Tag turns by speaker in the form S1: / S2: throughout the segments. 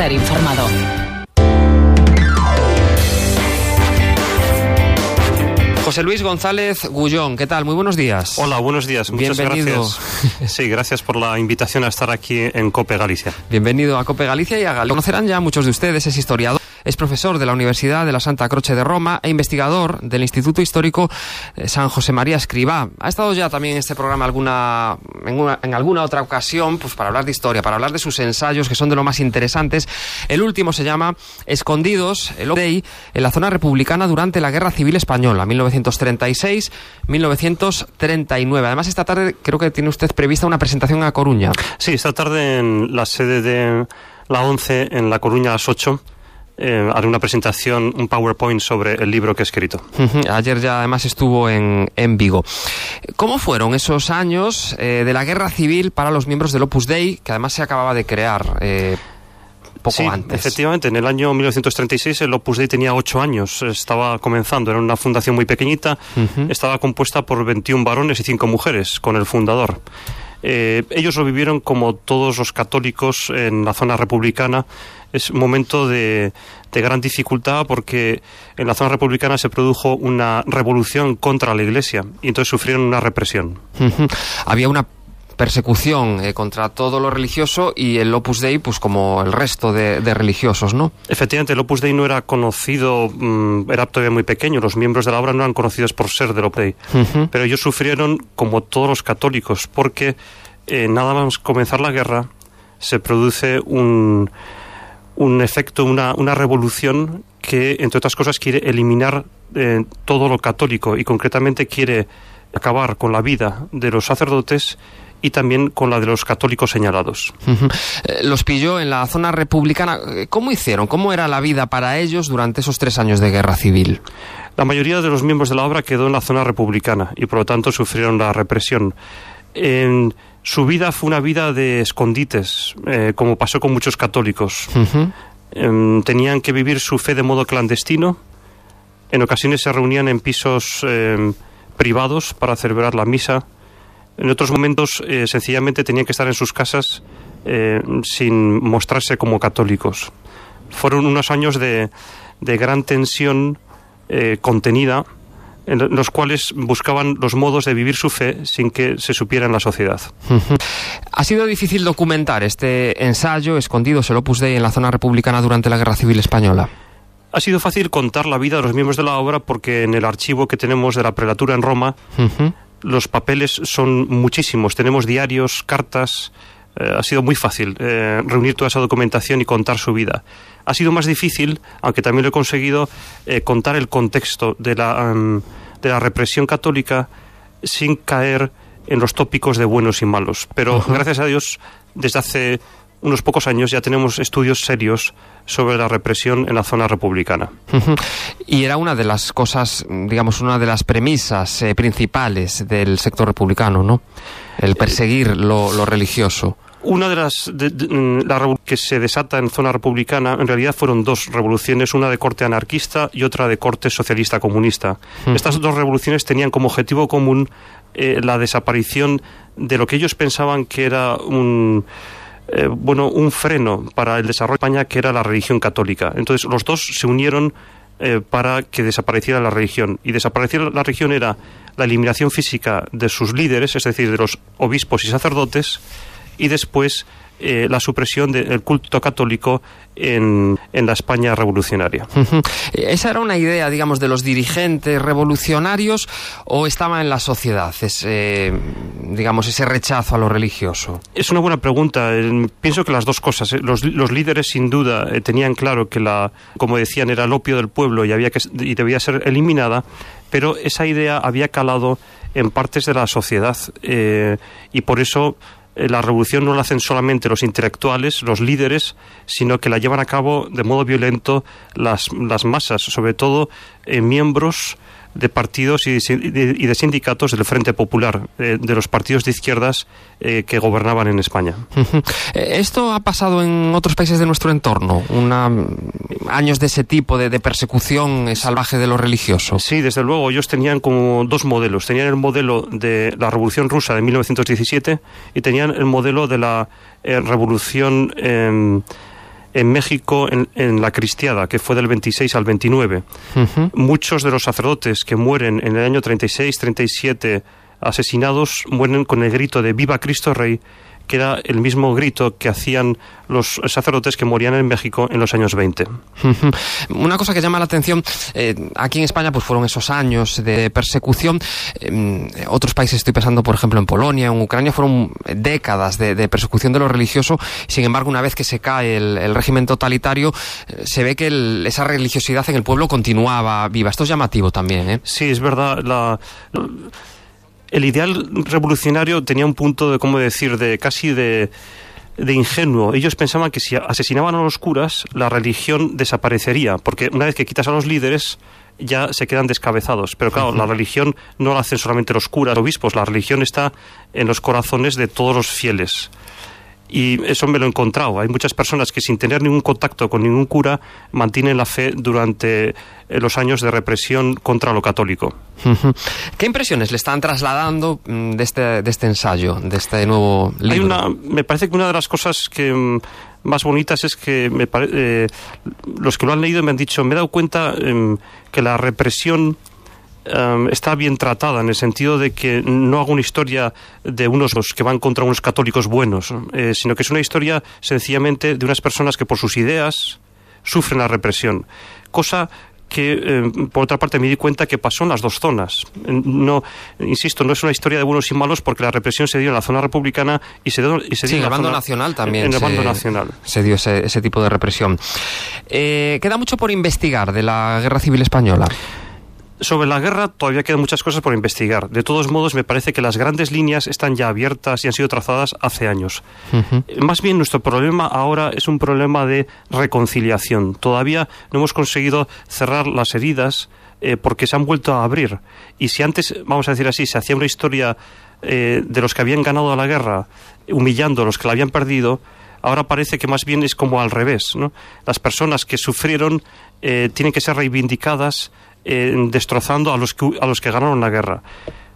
S1: estar informado.
S2: José Luis González Gullón, ¿qué tal? Muy buenos días.
S3: Hola, buenos días. Muchas
S2: Bienvenido.
S3: gracias. Sí, gracias por la invitación a estar aquí en COPE Galicia.
S2: Bienvenido a Cope Galicia y a Galicia. Conocerán ya muchos de ustedes, es historiador. Es profesor de la Universidad de la Santa Croce de Roma e investigador del Instituto Histórico San José María Escribá. Ha estado ya también en este programa alguna, en, una- en alguna otra ocasión pues, para hablar de historia, para hablar de sus ensayos, que son de lo más interesantes. El último se llama Escondidos, el Dei, en la zona republicana durante la Guerra Civil Española, 1936-1939. Además, esta tarde creo que tiene usted prevista una presentación a Coruña.
S3: Sí, esta tarde en la sede de la 11 en La Coruña a las 8 eh, haré una presentación, un PowerPoint sobre el libro que he escrito.
S2: Ayer ya además estuvo en, en Vigo. ¿Cómo fueron esos años eh, de la guerra civil para los miembros del Opus Dei, que además se acababa de crear eh, poco
S3: sí,
S2: antes?
S3: efectivamente, en el año 1936 el Opus Dei tenía 8 años, estaba comenzando, era una fundación muy pequeñita, estaba compuesta por 21 varones y 5 mujeres, con el fundador. Eh, ellos lo vivieron como todos los católicos en la zona republicana. Es un momento de, de gran dificultad porque en la zona republicana se produjo una revolución contra la Iglesia y entonces sufrieron una represión.
S2: Había una persecución eh, contra todo lo religioso y el Opus Dei, pues como el resto de, de religiosos, ¿no?
S3: Efectivamente, el Opus Dei no era conocido, mm, era todavía muy pequeño, los miembros de la obra no eran conocidos por ser del Opus Dei. Pero ellos sufrieron como todos los católicos, porque eh, nada más comenzar la guerra se produce un, un efecto, una, una revolución que, entre otras cosas, quiere eliminar eh, todo lo católico y concretamente quiere acabar con la vida de los sacerdotes y también con la de los católicos señalados.
S2: Eh, Los pilló en la zona republicana. Eh, ¿Cómo hicieron? ¿Cómo era la vida para ellos durante esos tres años de guerra civil?
S3: La mayoría de los miembros de la obra quedó en la zona republicana y por lo tanto sufrieron la represión. En su vida fue una vida de escondites, eh, como pasó con muchos católicos. Em, tenían que vivir su fe de modo clandestino. En ocasiones se reunían en pisos em, privados para celebrar la misa. En otros momentos, eh, sencillamente, tenían que estar en sus casas eh, sin mostrarse como católicos. Fueron unos años de, de gran tensión eh, contenida, en los cuales buscaban los modos de vivir su fe sin que se supiera en la sociedad.
S2: Ha sido difícil documentar este ensayo, Escondidos el Opus Dei en la zona republicana durante la Guerra Civil Española.
S3: Ha sido fácil contar la vida de los miembros de la obra porque en el archivo que tenemos de la prelatura en Roma los papeles son muchísimos. Tenemos diarios, cartas. eh, ha sido muy fácil eh, reunir toda esa documentación y contar su vida. Ha sido más difícil, aunque también lo he conseguido, eh, contar el contexto de la, em, de la represión católica sin caer en los tópicos de buenos y malos. Pero gracias a Dios, desde hace unos pocos años ya tenemos estudios serios sobre la represión en la zona republicana.
S2: Y era una de las cosas, digamos, una de las premisas eh, principales del sector republicano, ¿no? El perseguir lo, lo religioso.
S3: Una de las de- de- mm, la que se desata en zona republicana, en realidad fueron dos revoluciones, una de corte anarquista y otra de corte socialista comunista. Estas dos revoluciones tenían como objetivo común eh, la desaparición de lo que ellos pensaban que era un eh, bueno un freno para el desarrollo de España, que era la religión católica. Entonces los dos se unieron eh, para que desapareciera la religión. Y desaparecer la religión era la eliminación física de sus líderes, es decir, de los obispos y sacerdotes, y después eh, la supresión del culto católico en, en la España revolucionaria.
S2: ¿Esa era una idea, digamos, de los dirigentes revolucionarios o estaba en la sociedad, ese, digamos, ese rechazo a lo religioso?
S3: Es una buena pregunta. Eh, Pienso que las dos cosas. eh. Los, los líderes, sin duda, tenían claro que la, como decían, era el opio del pueblo y había que y debía ser eliminada, pero esa idea había calado en partes de la sociedad eh, y por eso la revolución no la hacen solamente los intelectuales, los líderes, sino que la llevan a cabo de modo violento las, las masas, sobre todo eh, miembros de partidos y de, y de sindicatos del Frente Popular, eh, de los partidos de izquierdas eh, que gobernaban en España.
S2: Eh, ¿Esto ha pasado en otros países de nuestro entorno? Una, ¿Años de ese tipo de, de persecución salvaje de lo religioso?
S3: Sí, desde luego, ellos tenían como dos modelos. Tenían el modelo de la Revolución Rusa de 1917 y tenían el modelo de la eh, Revolución eh, en México en, la cristiada, que fue del 26 al 29. Muchos de los sacerdotes que mueren en el año 36, 37 asesinados mueren con el grito de Viva Cristo Rey que era el mismo grito que hacían los sacerdotes que morían en México en los años 20.
S2: Una cosa que llama la atención, eh, aquí en España pues fueron esos años de persecución, en otros países estoy pensando por ejemplo en Polonia, en Ucrania, fueron décadas de, persecución de lo religioso, sin embargo una vez que se cae el, régimen totalitario, eh, se ve que esa religiosidad en el pueblo continuaba viva. Esto es llamativo también. ¿eh?
S3: Sí, es verdad. La, el ideal revolucionario tenía un punto de, ¿cómo decir?, de casi de, de ingenuo. Ellos pensaban que si asesinaban a los curas, la religión desaparecería, porque una vez que quitas a los líderes, ya se quedan descabezados. Pero claro, la religión no la hacen solamente los curas, obispos, la religión está en los corazones de todos los fieles y eso me lo he encontrado. Hay muchas personas que sin tener ningún contacto con ningún cura mantienen la fe durante eh, los años de represión contra lo católico.
S2: ¿Qué impresiones le están trasladando mm, de este, de este ensayo, de este nuevo libro?
S3: Hay una, me parece que una de las cosas que mm, más bonitas es que me eh, los que lo han leído me han dicho, me he dado cuenta em, que la represión Em, está bien tratada en el sentido de que no hago una historia de unos que van contra unos católicos buenos, eh, sino que es una historia sencillamente de unas personas que por sus ideas sufren la represión. Cosa que, em, por otra parte, me di cuenta que pasó en las dos zonas. No, insisto, no es una historia de buenos y malos porque la represión se dio en la zona republicana y se dio, y se
S2: dio
S3: en,
S2: el bando nacional también.
S3: En el bando nacional.
S2: Se dio ese, ese tipo de represión. Eh, queda mucho por investigar de la Guerra Civil Española.
S3: Sobre la guerra todavía quedan muchas cosas por investigar. De todos modos, me parece que las grandes líneas están ya abiertas y han sido trazadas hace años. Más bien, nuestro problema ahora es un problema de reconciliación. Todavía no hemos conseguido cerrar las heridas eh, porque se han vuelto a abrir. Y si antes, vamos a decir así, se hacía una historia eh, de los que habían ganado la guerra, humillando a los que la habían perdido, ahora parece que más bien es como al revés. ¿no? Las personas que sufrieron eh, tienen que ser reivindicadas eh, destrozando a los, que, a los que ganaron la guerra.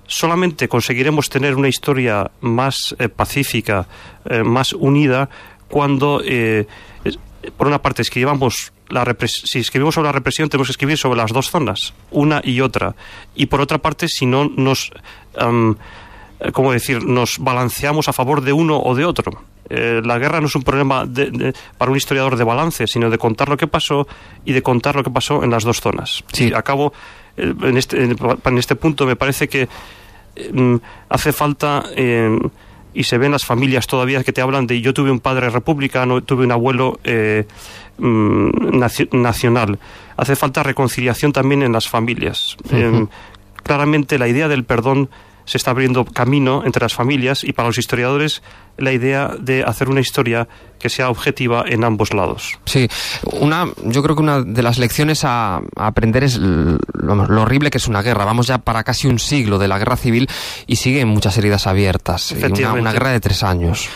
S3: Solamente conseguiremos tener una historia más eh, pacífica, eh, más unida, cuando, por una parte, escribamos la si escribimos sobre la represión, tenemos que escribir sobre las dos zonas, una y otra. Y por otra parte, si no nos, ¿cómo decir?, nos balanceamos a favor de uno o de otro. Eh, la guerra no es un problema para un historiador de balance, sino de contar lo que pasó y de contar lo que pasó en las dos zonas. Sí. acabo, eh, en, este, en, este punto me parece que mm, hace falta, y se ven las familias todavía que te hablan de yo tuve un padre republicano, tuve un abuelo eh, mm, nacional. Hace falta reconciliación también en las familias. claramente la idea del perdón se está abriendo camino entre las familias y para los historiadores la idea de hacer una historia que sea objetiva en ambos lados.
S2: Sí, una, yo creo que una de las lecciones a, aprender es lo, horrible que es una guerra. Vamos ya para casi un siglo de la guerra civil y siguen muchas heridas abiertas. Una, una guerra de tres años.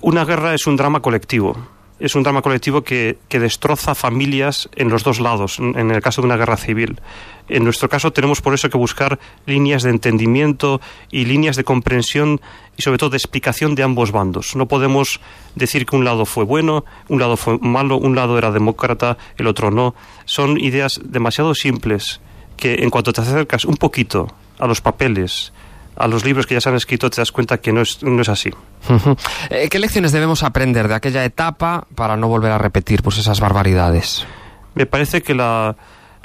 S3: Una guerra es un drama colectivo es un drama colectivo que, que, destroza familias en los dos lados, en el caso de una guerra civil. En nuestro caso tenemos por eso que buscar líneas de entendimiento y líneas de comprensión y sobre todo de explicación de ambos bandos. No podemos decir que un lado fue bueno, un lado fue malo, un lado era demócrata, el otro no. Son ideas demasiado simples que en cuanto te acercas un poquito a los papeles, a los libros que ya se han escrito te das cuenta que no es, no es así.
S2: Eh, ¿Qué lecciones debemos aprender de aquella etapa para no volver a repetir pues, esas barbaridades?
S3: Me parece que la,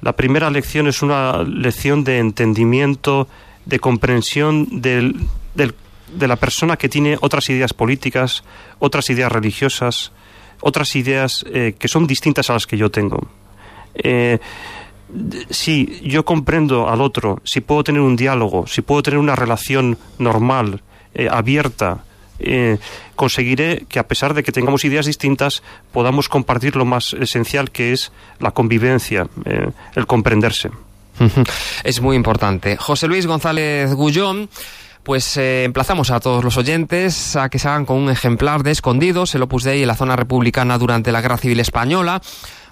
S3: la primera lección es una lección de entendimiento, de comprensión del, de la persona que tiene otras ideas políticas, otras ideas religiosas, otras ideas eh, que son distintas a las que yo tengo. Eh, si yo comprendo al otro, si puedo tener un diálogo, si puedo tener una relación normal, eh, abierta, eh, conseguiré que a pesar de que tengamos ideas distintas, podamos compartir lo más esencial que es la convivencia, eh, el comprenderse.
S2: Es muy importante. José Luis González Gullón. Pues emplazamos a todos los oyentes a que se hagan con un ejemplar de Escondidos, el Opus Dei en la zona republicana durante la Guerra Civil Española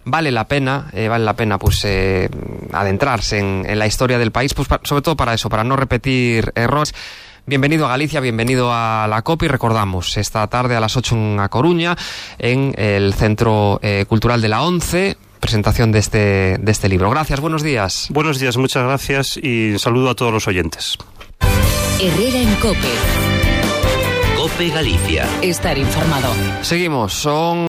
S2: vale la pena, eh, vale la pena pues eh, adentrarse en, la historia del país, pues sobre todo para eso, para no repetir errores. Bienvenido a Galicia, bienvenido a la COP y recordamos esta tarde a las 8 en A Coruña, en el Centro eh, Cultural de la ONCE, presentación de este, de este libro. Gracias, buenos días.
S3: Buenos días, muchas gracias y saludo a todos los oyentes.
S1: Herrera en Cope.
S4: Cope Galicia.
S1: Estar informado.
S2: Seguimos, son